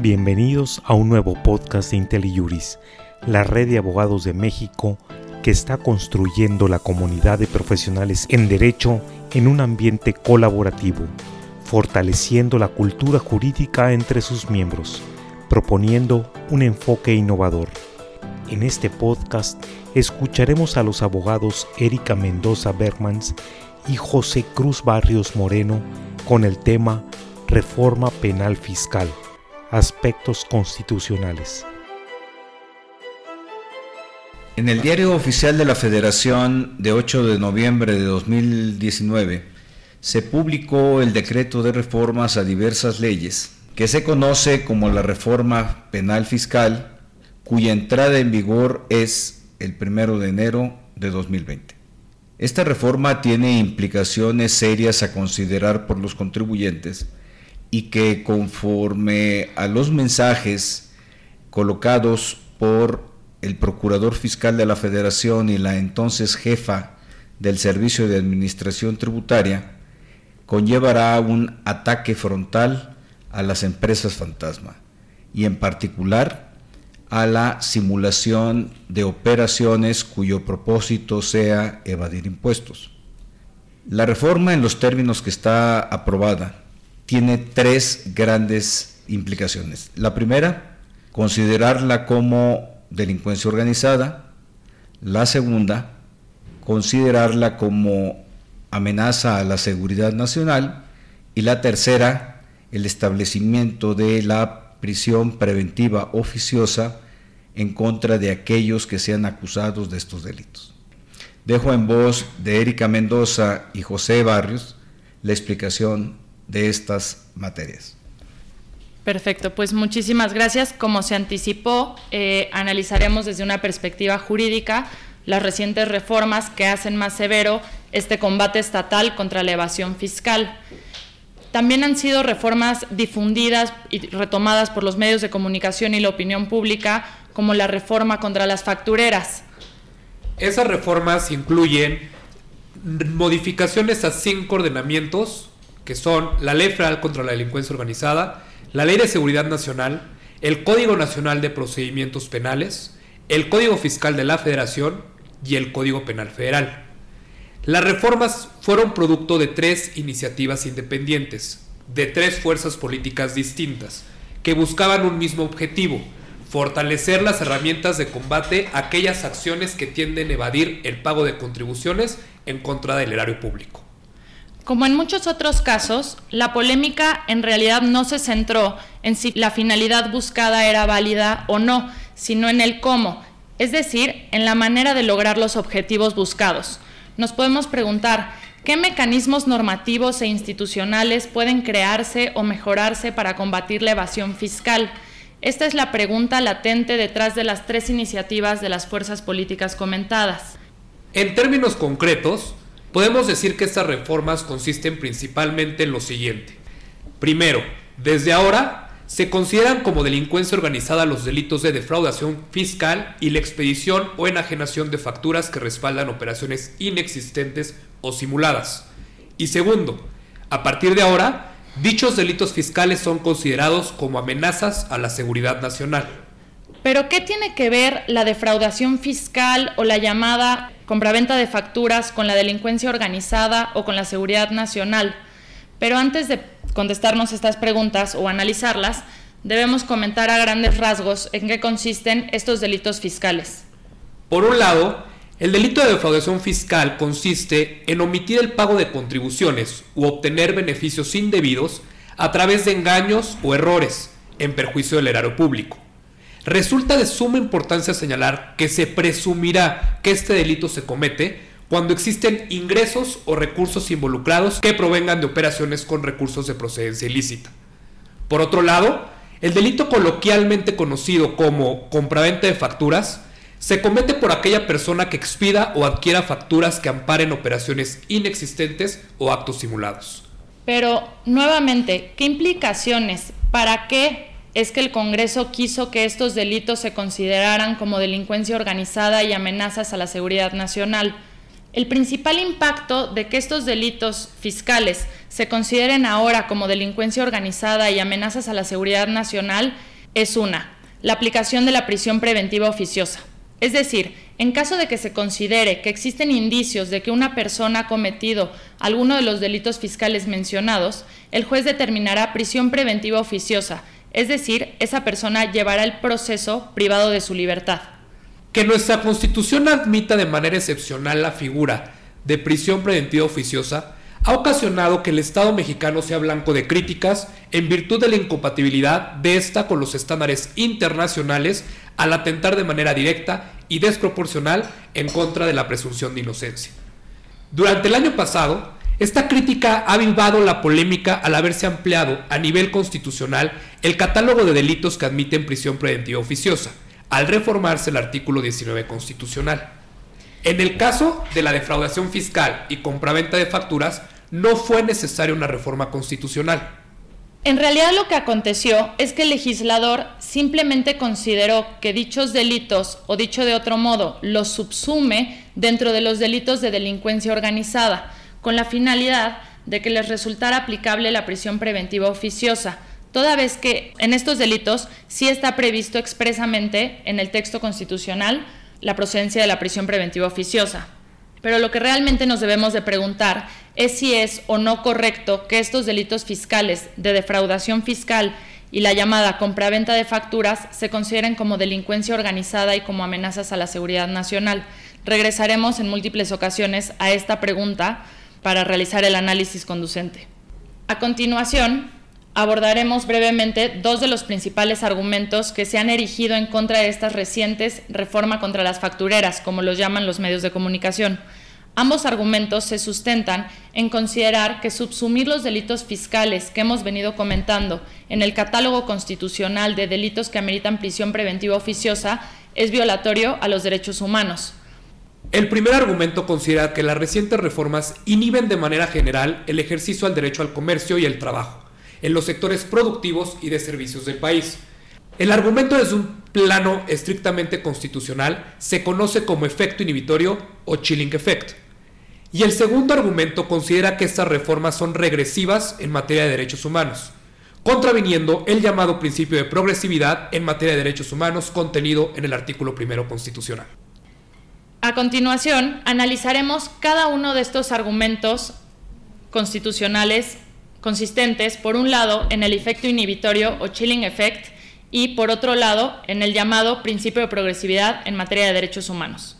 Bienvenidos a un nuevo podcast de IntelliJuris, la red de abogados de México que está construyendo la comunidad de profesionales en derecho en un ambiente colaborativo, fortaleciendo la cultura jurídica entre sus miembros, proponiendo un enfoque innovador. En este podcast escucharemos a los abogados Erika Mendoza Bergmans y José Cruz Barrios Moreno con el tema Reforma Penal Fiscal, aspectos constitucionales. En el diario oficial de la Federación de 8 de noviembre de 2019 se publicó el decreto de reformas a diversas leyes, que se conoce como la reforma penal fiscal, cuya entrada en vigor es el 1 de enero de 2020. Esta reforma tiene implicaciones serias a considerar por los contribuyentes y que conforme a los mensajes colocados por el Procurador Fiscal de la Federación y la entonces jefa del Servicio de Administración Tributaria, conllevará un ataque frontal a las empresas fantasma y en particular a la simulación de operaciones cuyo propósito sea evadir impuestos. La reforma en los términos que está aprobada tiene tres grandes implicaciones. La primera, considerarla como delincuencia organizada. La segunda, considerarla como amenaza a la seguridad nacional. Y la tercera, el establecimiento de la prisión preventiva oficiosa en contra de aquellos que sean acusados de estos delitos. Dejo en voz de Erika Mendoza y José Barrios la explicación de estas materias. Perfecto, pues muchísimas gracias. Como se anticipó, eh, analizaremos desde una perspectiva jurídica las recientes reformas que hacen más severo este combate estatal contra la evasión fiscal. También han sido reformas difundidas y retomadas por los medios de comunicación y la opinión pública, como la reforma contra las factureras. Esas reformas incluyen modificaciones a cinco ordenamientos que son la Ley Federal contra la Delincuencia Organizada, la Ley de Seguridad Nacional, el Código Nacional de Procedimientos Penales, el Código Fiscal de la Federación y el Código Penal Federal. Las reformas fueron producto de tres iniciativas independientes, de tres fuerzas políticas distintas, que buscaban un mismo objetivo, fortalecer las herramientas de combate a aquellas acciones que tienden a evadir el pago de contribuciones en contra del erario público. Como en muchos otros casos, la polémica en realidad no se centró en si la finalidad buscada era válida o no, sino en el cómo, es decir, en la manera de lograr los objetivos buscados. Nos podemos preguntar, ¿qué mecanismos normativos e institucionales pueden crearse o mejorarse para combatir la evasión fiscal? Esta es la pregunta latente detrás de las tres iniciativas de las fuerzas políticas comentadas. En términos concretos, Podemos decir que estas reformas consisten principalmente en lo siguiente. Primero, desde ahora se consideran como delincuencia organizada los delitos de defraudación fiscal y la expedición o enajenación de facturas que respaldan operaciones inexistentes o simuladas. Y segundo, a partir de ahora, dichos delitos fiscales son considerados como amenazas a la seguridad nacional. Pero ¿qué tiene que ver la defraudación fiscal o la llamada compraventa de facturas con la delincuencia organizada o con la seguridad nacional? Pero antes de contestarnos estas preguntas o analizarlas, debemos comentar a grandes rasgos en qué consisten estos delitos fiscales. Por un lado, el delito de defraudación fiscal consiste en omitir el pago de contribuciones u obtener beneficios indebidos a través de engaños o errores en perjuicio del erario público. Resulta de suma importancia señalar que se presumirá que este delito se comete cuando existen ingresos o recursos involucrados que provengan de operaciones con recursos de procedencia ilícita. Por otro lado, el delito coloquialmente conocido como compraventa de facturas se comete por aquella persona que expida o adquiera facturas que amparen operaciones inexistentes o actos simulados. Pero, nuevamente, ¿qué implicaciones? ¿Para qué es que el Congreso quiso que estos delitos se consideraran como delincuencia organizada y amenazas a la seguridad nacional. El principal impacto de que estos delitos fiscales se consideren ahora como delincuencia organizada y amenazas a la seguridad nacional es una, la aplicación de la prisión preventiva oficiosa. Es decir, en caso de que se considere que existen indicios de que una persona ha cometido alguno de los delitos fiscales mencionados, el juez determinará prisión preventiva oficiosa, es decir, esa persona llevará el proceso privado de su libertad. Que nuestra Constitución admita de manera excepcional la figura de prisión preventiva oficiosa ha ocasionado que el Estado mexicano sea blanco de críticas en virtud de la incompatibilidad de esta con los estándares internacionales al atentar de manera directa y desproporcional en contra de la presunción de inocencia. Durante el año pasado, esta crítica ha avivado la polémica al haberse ampliado a nivel constitucional el catálogo de delitos que admiten prisión preventiva oficiosa, al reformarse el artículo 19 constitucional. En el caso de la defraudación fiscal y compraventa de facturas, no fue necesaria una reforma constitucional. En realidad lo que aconteció es que el legislador simplemente consideró que dichos delitos, o dicho de otro modo, los subsume dentro de los delitos de delincuencia organizada, con la finalidad de que les resultara aplicable la prisión preventiva oficiosa, toda vez que en estos delitos sí está previsto expresamente en el texto constitucional la procedencia de la prisión preventiva oficiosa. Pero lo que realmente nos debemos de preguntar es si es o no correcto que estos delitos fiscales de defraudación fiscal y la llamada compraventa de facturas se consideren como delincuencia organizada y como amenazas a la seguridad nacional. Regresaremos en múltiples ocasiones a esta pregunta para realizar el análisis conducente. A continuación, abordaremos brevemente dos de los principales argumentos que se han erigido en contra de estas recientes reforma contra las factureras, como los llaman los medios de comunicación. Ambos argumentos se sustentan en considerar que subsumir los delitos fiscales que hemos venido comentando en el catálogo constitucional de delitos que ameritan prisión preventiva oficiosa es violatorio a los derechos humanos. El primer argumento considera que las recientes reformas inhiben de manera general el ejercicio al derecho al comercio y el trabajo en los sectores productivos y de servicios del país. El argumento desde un plano estrictamente constitucional se conoce como efecto inhibitorio o chilling effect. Y el segundo argumento considera que estas reformas son regresivas en materia de derechos humanos, contraviniendo el llamado principio de progresividad en materia de derechos humanos contenido en el artículo primero constitucional. A continuación, analizaremos cada uno de estos argumentos constitucionales consistentes, por un lado, en el efecto inhibitorio o chilling effect y, por otro lado, en el llamado principio de progresividad en materia de derechos humanos.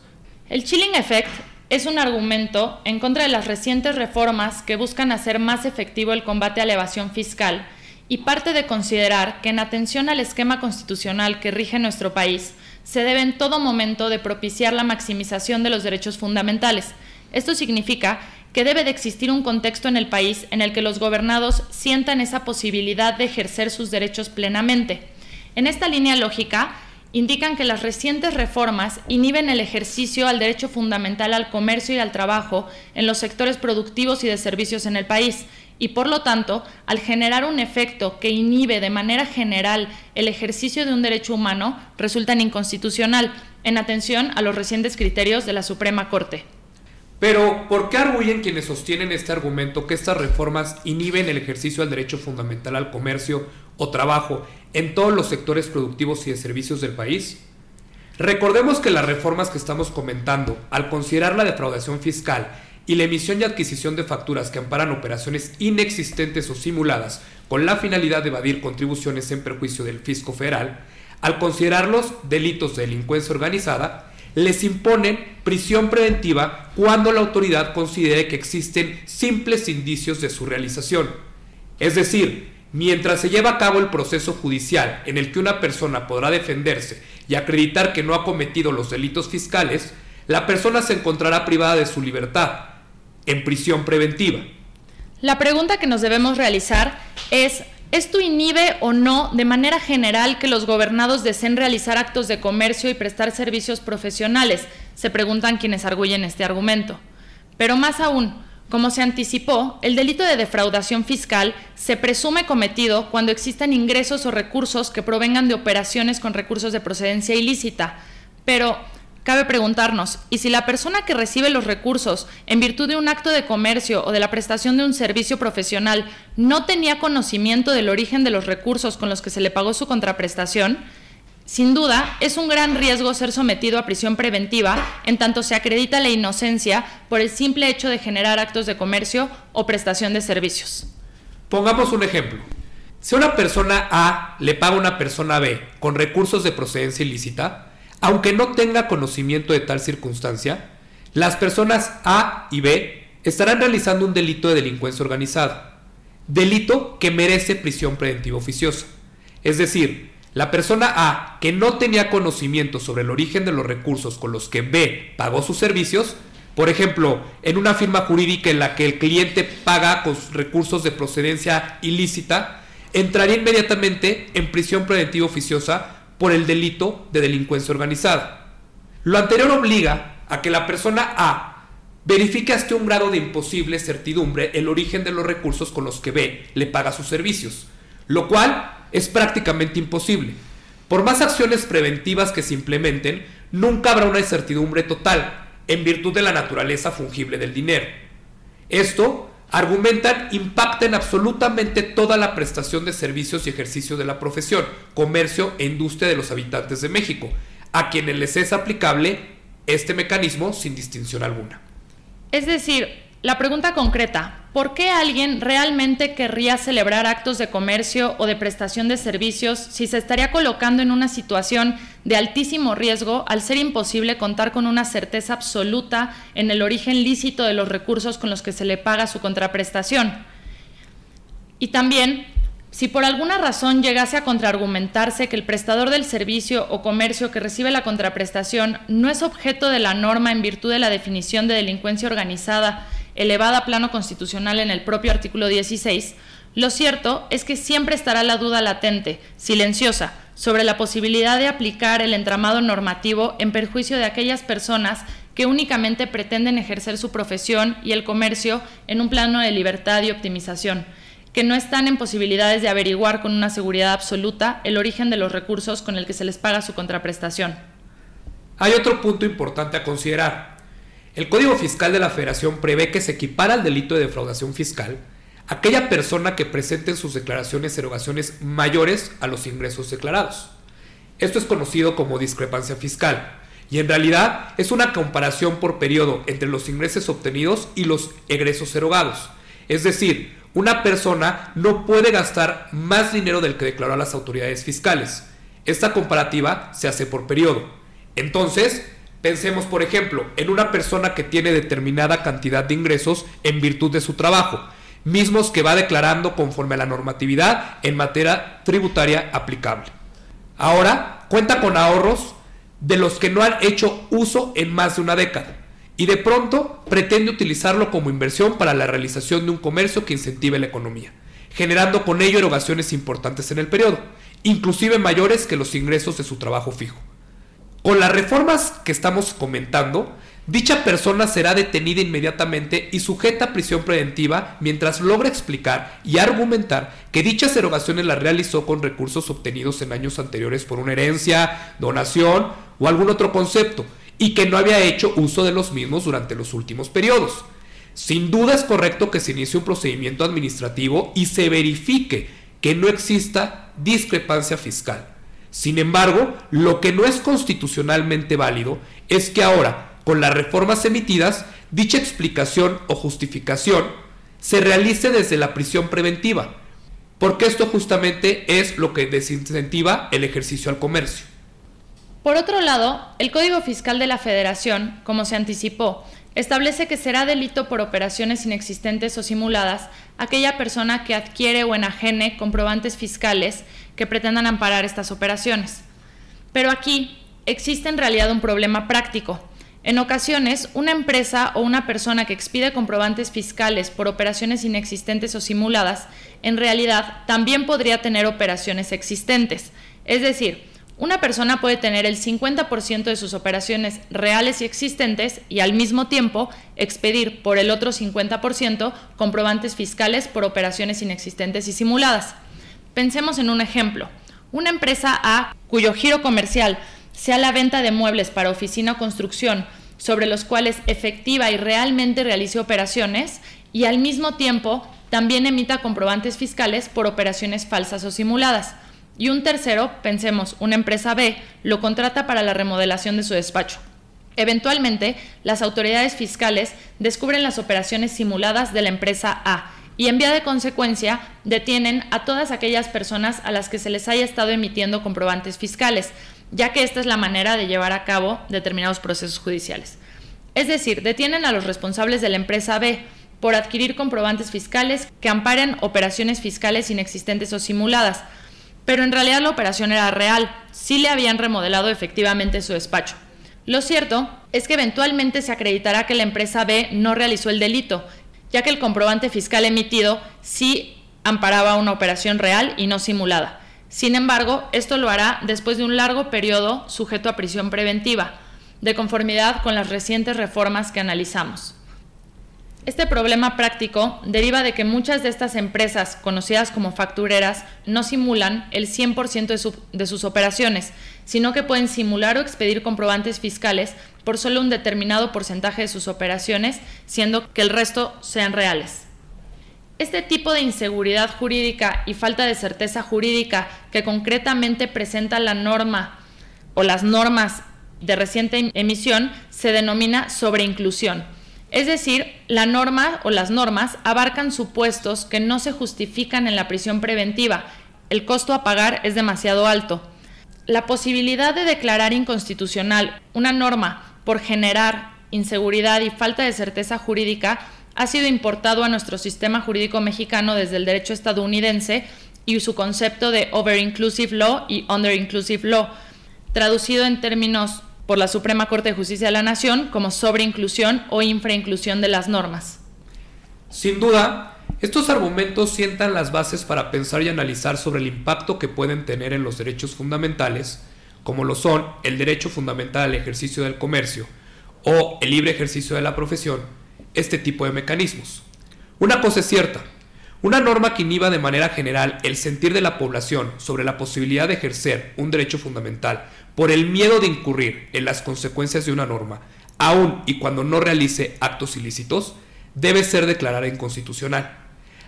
El chilling effect es un argumento en contra de las recientes reformas que buscan hacer más efectivo el combate a la evasión fiscal y parte de considerar que en atención al esquema constitucional que rige nuestro país, se debe en todo momento de propiciar la maximización de los derechos fundamentales. Esto significa que debe de existir un contexto en el país en el que los gobernados sientan esa posibilidad de ejercer sus derechos plenamente. En esta línea lógica, indican que las recientes reformas inhiben el ejercicio al derecho fundamental al comercio y al trabajo en los sectores productivos y de servicios en el país, y por lo tanto, al generar un efecto que inhibe de manera general el ejercicio de un derecho humano, resultan inconstitucional, en atención a los recientes criterios de la Suprema Corte. Pero, ¿por qué arguyen quienes sostienen este argumento que estas reformas inhiben el ejercicio del derecho fundamental al comercio o trabajo en todos los sectores productivos y de servicios del país? Recordemos que las reformas que estamos comentando, al considerar la defraudación fiscal y la emisión y adquisición de facturas que amparan operaciones inexistentes o simuladas con la finalidad de evadir contribuciones en perjuicio del fisco federal, al considerarlos delitos de delincuencia organizada, les imponen prisión preventiva cuando la autoridad considere que existen simples indicios de su realización. Es decir, mientras se lleva a cabo el proceso judicial en el que una persona podrá defenderse y acreditar que no ha cometido los delitos fiscales, la persona se encontrará privada de su libertad, en prisión preventiva. La pregunta que nos debemos realizar es ¿Esto inhibe o no de manera general que los gobernados deseen realizar actos de comercio y prestar servicios profesionales? Se preguntan quienes arguyen este argumento. Pero más aún, como se anticipó, el delito de defraudación fiscal se presume cometido cuando existan ingresos o recursos que provengan de operaciones con recursos de procedencia ilícita. Pero, cabe preguntarnos, ¿y si la persona que recibe los recursos en virtud de un acto de comercio o de la prestación de un servicio profesional no tenía conocimiento del origen de los recursos con los que se le pagó su contraprestación? Sin duda, es un gran riesgo ser sometido a prisión preventiva en tanto se acredita la inocencia por el simple hecho de generar actos de comercio o prestación de servicios. Pongamos un ejemplo. Si una persona A le paga a una persona B con recursos de procedencia ilícita, aunque no tenga conocimiento de tal circunstancia, las personas A y B estarán realizando un delito de delincuencia organizada, delito que merece prisión preventiva oficiosa. Es decir, la persona A, que no tenía conocimiento sobre el origen de los recursos con los que B pagó sus servicios, por ejemplo, en una firma jurídica en la que el cliente paga con recursos de procedencia ilícita, entraría inmediatamente en prisión preventiva oficiosa por el delito de delincuencia organizada. Lo anterior obliga a que la persona A verifique hasta un grado de imposible certidumbre el origen de los recursos con los que B le paga sus servicios, lo cual es prácticamente imposible. Por más acciones preventivas que se implementen, nunca habrá una incertidumbre total, en virtud de la naturaleza fungible del dinero. Esto, argumentan, impacta en absolutamente toda la prestación de servicios y ejercicio de la profesión, comercio e industria de los habitantes de México, a quienes les es aplicable este mecanismo sin distinción alguna. Es decir, la pregunta concreta, ¿por qué alguien realmente querría celebrar actos de comercio o de prestación de servicios si se estaría colocando en una situación de altísimo riesgo al ser imposible contar con una certeza absoluta en el origen lícito de los recursos con los que se le paga su contraprestación? Y también, si por alguna razón llegase a contraargumentarse que el prestador del servicio o comercio que recibe la contraprestación no es objeto de la norma en virtud de la definición de delincuencia organizada elevada a plano constitucional en el propio artículo 16, lo cierto es que siempre estará la duda latente, silenciosa, sobre la posibilidad de aplicar el entramado normativo en perjuicio de aquellas personas que únicamente pretenden ejercer su profesión y el comercio en un plano de libertad y optimización, que no están en posibilidades de averiguar con una seguridad absoluta el origen de los recursos con el que se les paga su contraprestación. Hay otro punto importante a considerar. El Código Fiscal de la Federación prevé que se equipara al delito de defraudación fiscal aquella persona que presente en sus declaraciones erogaciones mayores a los ingresos declarados. Esto es conocido como discrepancia fiscal y en realidad es una comparación por periodo entre los ingresos obtenidos y los egresos erogados. Es decir, una persona no puede gastar más dinero del que declaró a las autoridades fiscales. Esta comparativa se hace por periodo. Entonces, Pensemos, por ejemplo, en una persona que tiene determinada cantidad de ingresos en virtud de su trabajo, mismos que va declarando conforme a la normatividad en materia tributaria aplicable. Ahora cuenta con ahorros de los que no han hecho uso en más de una década y de pronto pretende utilizarlo como inversión para la realización de un comercio que incentive la economía, generando con ello erogaciones importantes en el periodo, inclusive mayores que los ingresos de su trabajo fijo. Con las reformas que estamos comentando, dicha persona será detenida inmediatamente y sujeta a prisión preventiva mientras logra explicar y argumentar que dichas erogaciones las realizó con recursos obtenidos en años anteriores por una herencia, donación o algún otro concepto y que no había hecho uso de los mismos durante los últimos periodos. Sin duda es correcto que se inicie un procedimiento administrativo y se verifique que no exista discrepancia fiscal sin embargo, lo que no es constitucionalmente válido es que ahora, con las reformas emitidas, dicha explicación o justificación se realice desde la prisión preventiva, porque esto justamente es lo que desincentiva el ejercicio al comercio. Por otro lado, el Código Fiscal de la Federación, como se anticipó, establece que será delito por operaciones inexistentes o simuladas aquella persona que adquiere o enajene comprobantes fiscales que pretendan amparar estas operaciones. Pero aquí existe en realidad un problema práctico. En ocasiones, una empresa o una persona que expide comprobantes fiscales por operaciones inexistentes o simuladas, en realidad también podría tener operaciones existentes. Es decir, una persona puede tener el 50% de sus operaciones reales y existentes y al mismo tiempo expedir por el otro 50% comprobantes fiscales por operaciones inexistentes y simuladas. Pensemos en un ejemplo. Una empresa A cuyo giro comercial sea la venta de muebles para oficina o construcción, sobre los cuales efectiva y realmente realice operaciones, y al mismo tiempo también emita comprobantes fiscales por operaciones falsas o simuladas. Y un tercero, pensemos, una empresa B, lo contrata para la remodelación de su despacho. Eventualmente, las autoridades fiscales descubren las operaciones simuladas de la empresa A y en vía de consecuencia detienen a todas aquellas personas a las que se les haya estado emitiendo comprobantes fiscales, ya que esta es la manera de llevar a cabo determinados procesos judiciales. Es decir, detienen a los responsables de la empresa B por adquirir comprobantes fiscales que amparen operaciones fiscales inexistentes o simuladas, pero en realidad la operación era real, sí le habían remodelado efectivamente su despacho. Lo cierto es que eventualmente se acreditará que la empresa B no realizó el delito ya que el comprobante fiscal emitido sí amparaba una operación real y no simulada. Sin embargo, esto lo hará después de un largo periodo sujeto a prisión preventiva, de conformidad con las recientes reformas que analizamos. Este problema práctico deriva de que muchas de estas empresas, conocidas como factureras, no simulan el 100% de, de, sus operaciones, sino que pueden simular o expedir comprobantes fiscales por solo un determinado porcentaje de sus operaciones, siendo que el resto sean reales. Este tipo de inseguridad jurídica y falta de certeza jurídica que concretamente presenta la norma o las normas de reciente emisión se denomina sobreinclusión es decir, la norma o las normas abarcan supuestos que no se justifican en la prisión preventiva. El costo a pagar es demasiado alto. La posibilidad de declarar inconstitucional una norma por generar inseguridad y falta de certeza jurídica ha sido importado a nuestro sistema jurídico mexicano desde el derecho estadounidense y su concepto de over-inclusive law y under-inclusive law, traducido en términos por la Suprema Corte de Justicia de la Nación como sobreinclusión o infrainclusión de las normas. Sin duda, estos argumentos sientan las bases para pensar y analizar sobre el impacto que pueden tener en los derechos fundamentales, como lo son el derecho fundamental al ejercicio del comercio o el libre ejercicio de la profesión, este tipo de mecanismos. Una cosa es cierta, una norma que inhiba de manera general el sentir de la población sobre la posibilidad de ejercer un derecho fundamental por el miedo de incurrir en las consecuencias de una norma, aun y cuando no realice actos ilícitos, debe ser declarada inconstitucional.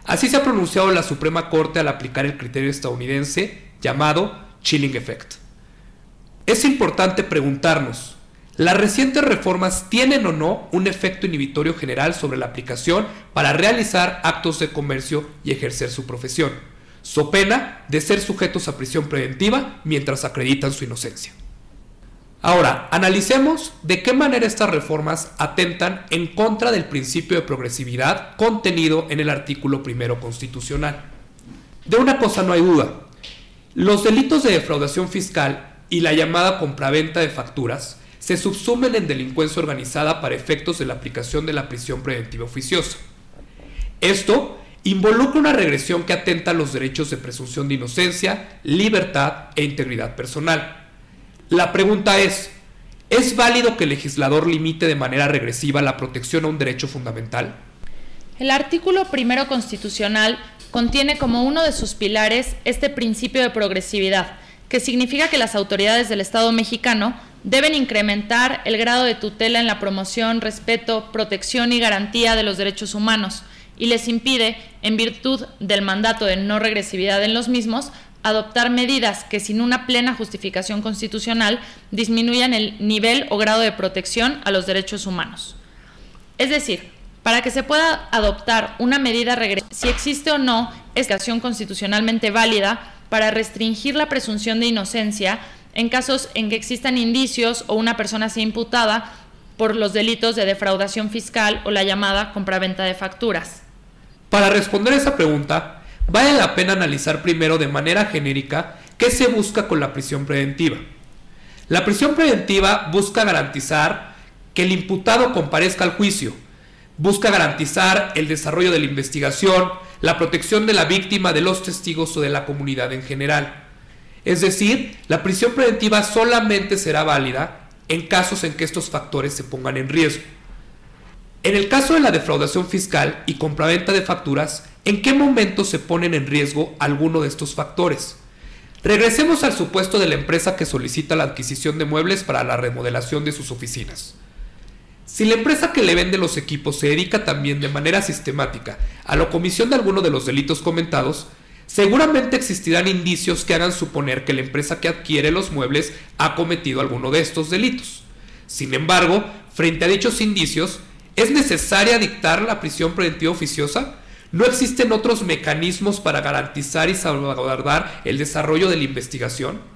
Así se ha pronunciado la Suprema Corte al aplicar el criterio estadounidense llamado Chilling Effect. Es importante preguntarnos, ¿Las recientes reformas tienen o no un efecto inhibitorio general sobre la aplicación para realizar actos de comercio y ejercer su profesión, so pena de ser sujetos a prisión preventiva mientras acreditan su inocencia? Ahora, analicemos de qué manera estas reformas atentan en contra del principio de progresividad contenido en el artículo primero constitucional. De una cosa no hay duda, los delitos de defraudación fiscal y la llamada compraventa de facturas se subsumen en delincuencia organizada para efectos de la aplicación de la prisión preventiva oficiosa. Esto involucra una regresión que atenta a los derechos de presunción de inocencia, libertad e integridad personal. La pregunta es, ¿es válido que el legislador limite de manera regresiva la protección a un derecho fundamental? El artículo primero constitucional contiene como uno de sus pilares este principio de progresividad, que significa que las autoridades del Estado mexicano deben incrementar el grado de tutela en la promoción, respeto, protección y garantía de los derechos humanos y les impide, en virtud del mandato de no regresividad en los mismos, adoptar medidas que sin una plena justificación constitucional disminuyan el nivel o grado de protección a los derechos humanos. Es decir, para que se pueda adoptar una medida regresiva, si existe o no es constitucionalmente válida para restringir la presunción de inocencia en casos en que existan indicios o una persona sea imputada por los delitos de defraudación fiscal o la llamada compraventa de facturas. Para responder a esa pregunta, vale la pena analizar primero de manera genérica qué se busca con la prisión preventiva. La prisión preventiva busca garantizar que el imputado comparezca al juicio, busca garantizar el desarrollo de la investigación, la protección de la víctima, de los testigos o de la comunidad en general. Es decir, la prisión preventiva solamente será válida en casos en que estos factores se pongan en riesgo. En el caso de la defraudación fiscal y compraventa de facturas, ¿en qué momento se ponen en riesgo alguno de estos factores? Regresemos al supuesto de la empresa que solicita la adquisición de muebles para la remodelación de sus oficinas. Si la empresa que le vende los equipos se dedica también de manera sistemática a la comisión de alguno de los delitos comentados, seguramente existirán indicios que hagan suponer que la empresa que adquiere los muebles ha cometido alguno de estos delitos. Sin embargo, frente a dichos indicios, ¿es necesaria dictar la prisión preventiva oficiosa? ¿No existen otros mecanismos para garantizar y salvaguardar el desarrollo de la investigación?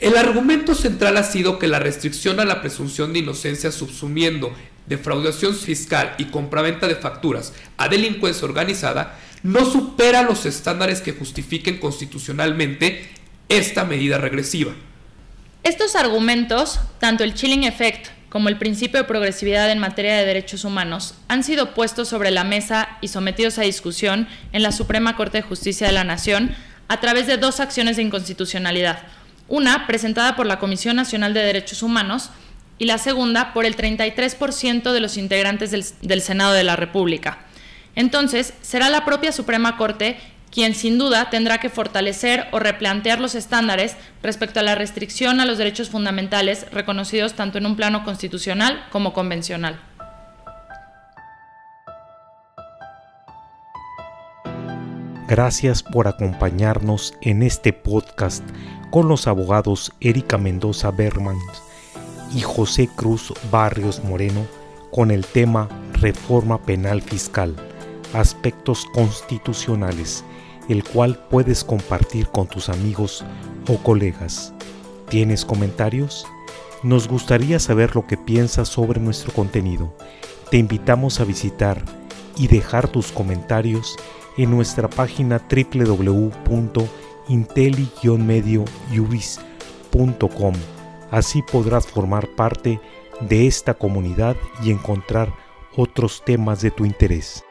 El argumento central ha sido que la restricción a la presunción de inocencia subsumiendo defraudación fiscal y compraventa de facturas a delincuencia organizada no supera los estándares que justifiquen constitucionalmente esta medida regresiva. Estos argumentos, tanto el chilling effect como el principio de progresividad en materia de derechos humanos, han sido puestos sobre la mesa y sometidos a discusión en la Suprema Corte de Justicia de la Nación a través de dos acciones de inconstitucionalidad. Una presentada por la Comisión Nacional de Derechos Humanos y la segunda por el 33% de los integrantes del, del Senado de la República. Entonces, será la propia Suprema Corte quien sin duda tendrá que fortalecer o replantear los estándares respecto a la restricción a los derechos fundamentales reconocidos tanto en un plano constitucional como convencional. Gracias por acompañarnos en este podcast con los abogados Erika Mendoza Berman y José Cruz Barrios Moreno con el tema Reforma Penal Fiscal, aspectos constitucionales el cual puedes compartir con tus amigos o colegas. ¿Tienes comentarios? Nos gustaría saber lo que piensas sobre nuestro contenido. Te invitamos a visitar y dejar tus comentarios en nuestra página www.inteli-medioubis.com. Así podrás formar parte de esta comunidad y encontrar otros temas de tu interés.